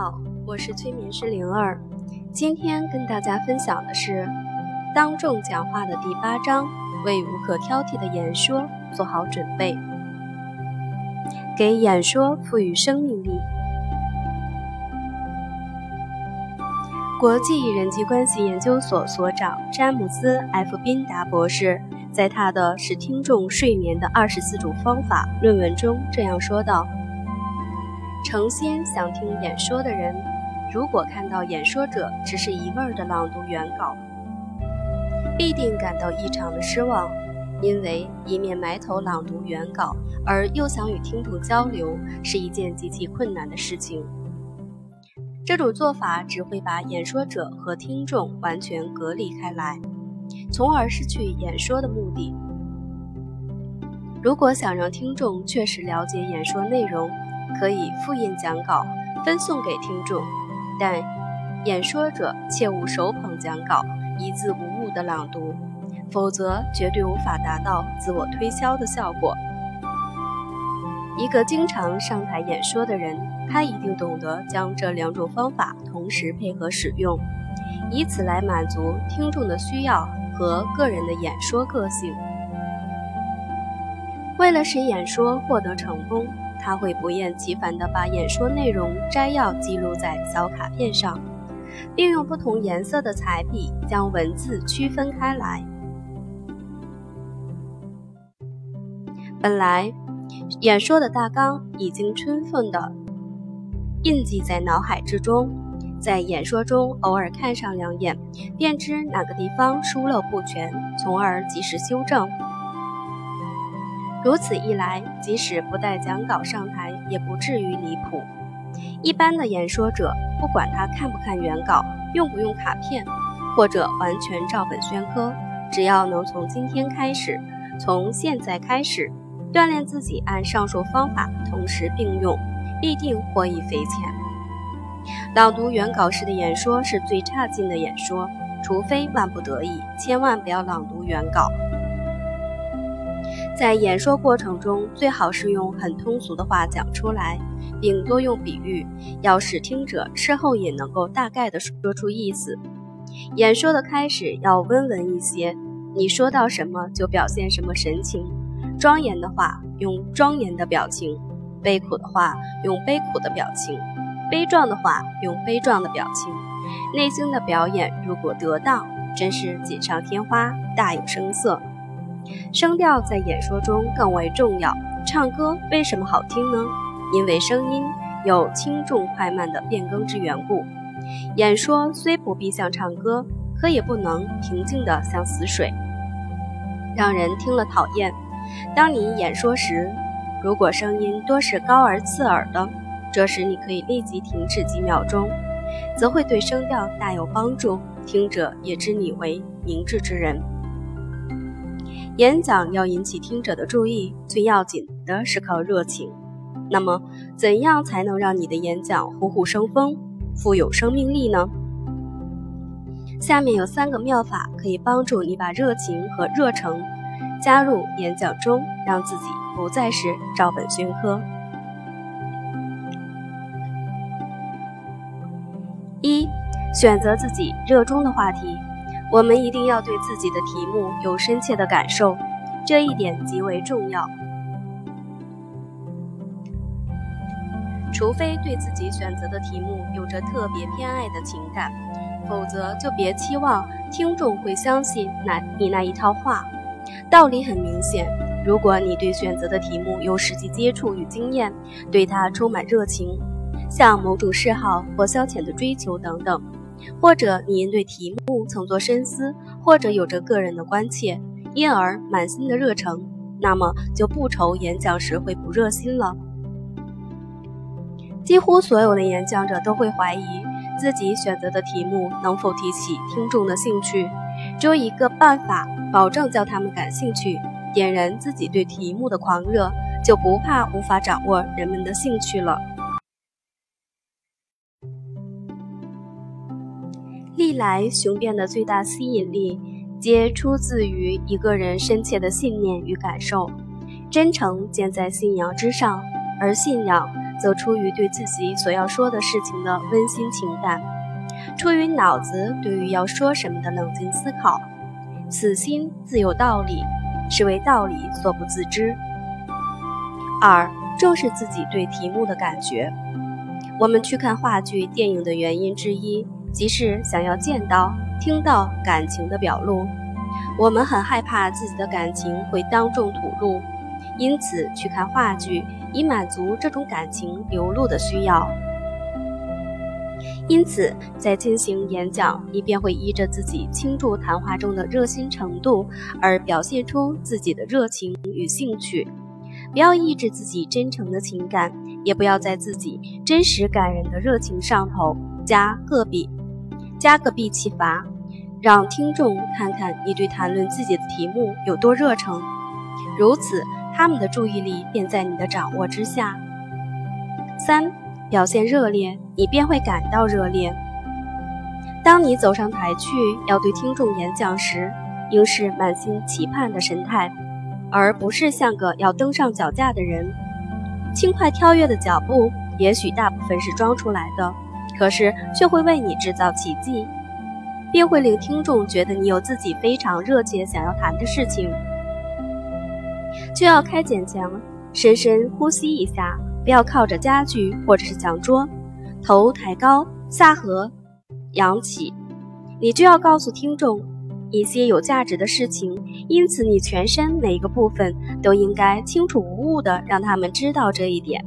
好，我是催眠师灵儿。今天跟大家分享的是当众讲话的第八章：为无可挑剔的演说做好准备，给演说赋予生命力。国际人际关系研究所所长詹姆斯 ·F· 宾达博士在他的《使听众睡眠的二十四种方法》论文中这样说道。诚心想听演说的人，如果看到演说者只是一味儿的朗读原稿，必定感到异常的失望，因为一面埋头朗读原稿，而又想与听众交流，是一件极其困难的事情。这种做法只会把演说者和听众完全隔离开来，从而失去演说的目的。如果想让听众确实了解演说内容，可以复印讲稿分送给听众，但演说者切勿手捧讲稿一字无误的朗读，否则绝对无法达到自我推销的效果。一个经常上台演说的人，他一定懂得将这两种方法同时配合使用，以此来满足听众的需要和个人的演说个性。为了使演说获得成功。他会不厌其烦地把演说内容摘要记录在小卡片上，并用不同颜色的彩笔将文字区分开来。本来，演说的大纲已经充分地印记在脑海之中，在演说中偶尔看上两眼，便知哪个地方疏漏不全，从而及时修正。如此一来，即使不带讲稿上台，也不至于离谱。一般的演说者，不管他看不看原稿，用不用卡片，或者完全照本宣科，只要能从今天开始，从现在开始锻炼自己按上述方法同时并用，必定获益匪浅。朗读原稿时的演说是最差劲的演说，除非万不得已，千万不要朗读原稿。在演说过程中，最好是用很通俗的话讲出来，并多用比喻，要使听者事后也能够大概的说出意思。演说的开始要温文一些，你说到什么就表现什么神情。庄严的话用庄严的表情，悲苦的话用悲苦的表情，悲壮的话用悲壮的表情。内心的表演如果得当，真是锦上添花，大有声色。声调在演说中更为重要。唱歌为什么好听呢？因为声音有轻重快慢的变更之缘故。演说虽不必像唱歌，可也不能平静的像死水，让人听了讨厌。当你演说时，如果声音多是高而刺耳的，这时你可以立即停止几秒钟，则会对声调大有帮助，听者也知你为明智之人。演讲要引起听者的注意，最要紧的是靠热情。那么，怎样才能让你的演讲虎虎生风、富有生命力呢？下面有三个妙法可以帮助你把热情和热诚加入演讲中，让自己不再是照本宣科。一、选择自己热衷的话题。我们一定要对自己的题目有深切的感受，这一点极为重要。除非对自己选择的题目有着特别偏爱的情感，否则就别期望听众会相信那你那一套话。道理很明显，如果你对选择的题目有实际接触与经验，对它充满热情，像某种嗜好或消遣的追求等等。或者你因对题目曾作深思，或者有着个人的关切，因而满心的热诚，那么就不愁演讲时会不热心了。几乎所有的演讲者都会怀疑自己选择的题目能否提起听众的兴趣，只有一个办法保证叫他们感兴趣，点燃自己对题目的狂热，就不怕无法掌握人们的兴趣了。历来雄辩的最大吸引力，皆出自于一个人深切的信念与感受。真诚建在信仰之上，而信仰则出于对自己所要说的事情的温馨情感，出于脑子对于要说什么的冷静思考。此心自有道理，是为道理所不自知。二，重视自己对题目的感觉。我们去看话剧、电影的原因之一，即是想要见到、听到感情的表露。我们很害怕自己的感情会当众吐露，因此去看话剧，以满足这种感情流露的需要。因此，在进行演讲，你便会依着自己倾注谈话中的热心程度而表现出自己的热情与兴趣。不要抑制自己真诚的情感，也不要在自己真实感人的热情上头加个笔，加个闭气阀。让听众看看你对谈论自己的题目有多热诚，如此他们的注意力便在你的掌握之下。三，表现热烈，你便会感到热烈。当你走上台去要对听众演讲时，应是满心期盼的神态，而不是像个要登上脚架的人。轻快跳跃的脚步，也许大部分是装出来的，可是却会为你制造奇迹。便会令听众觉得你有自己非常热切想要谈的事情，就要开简腔，深深呼吸一下，不要靠着家具或者是讲桌，头抬高，下颌扬起，你就要告诉听众一些有价值的事情，因此你全身每一个部分都应该清楚无误的让他们知道这一点。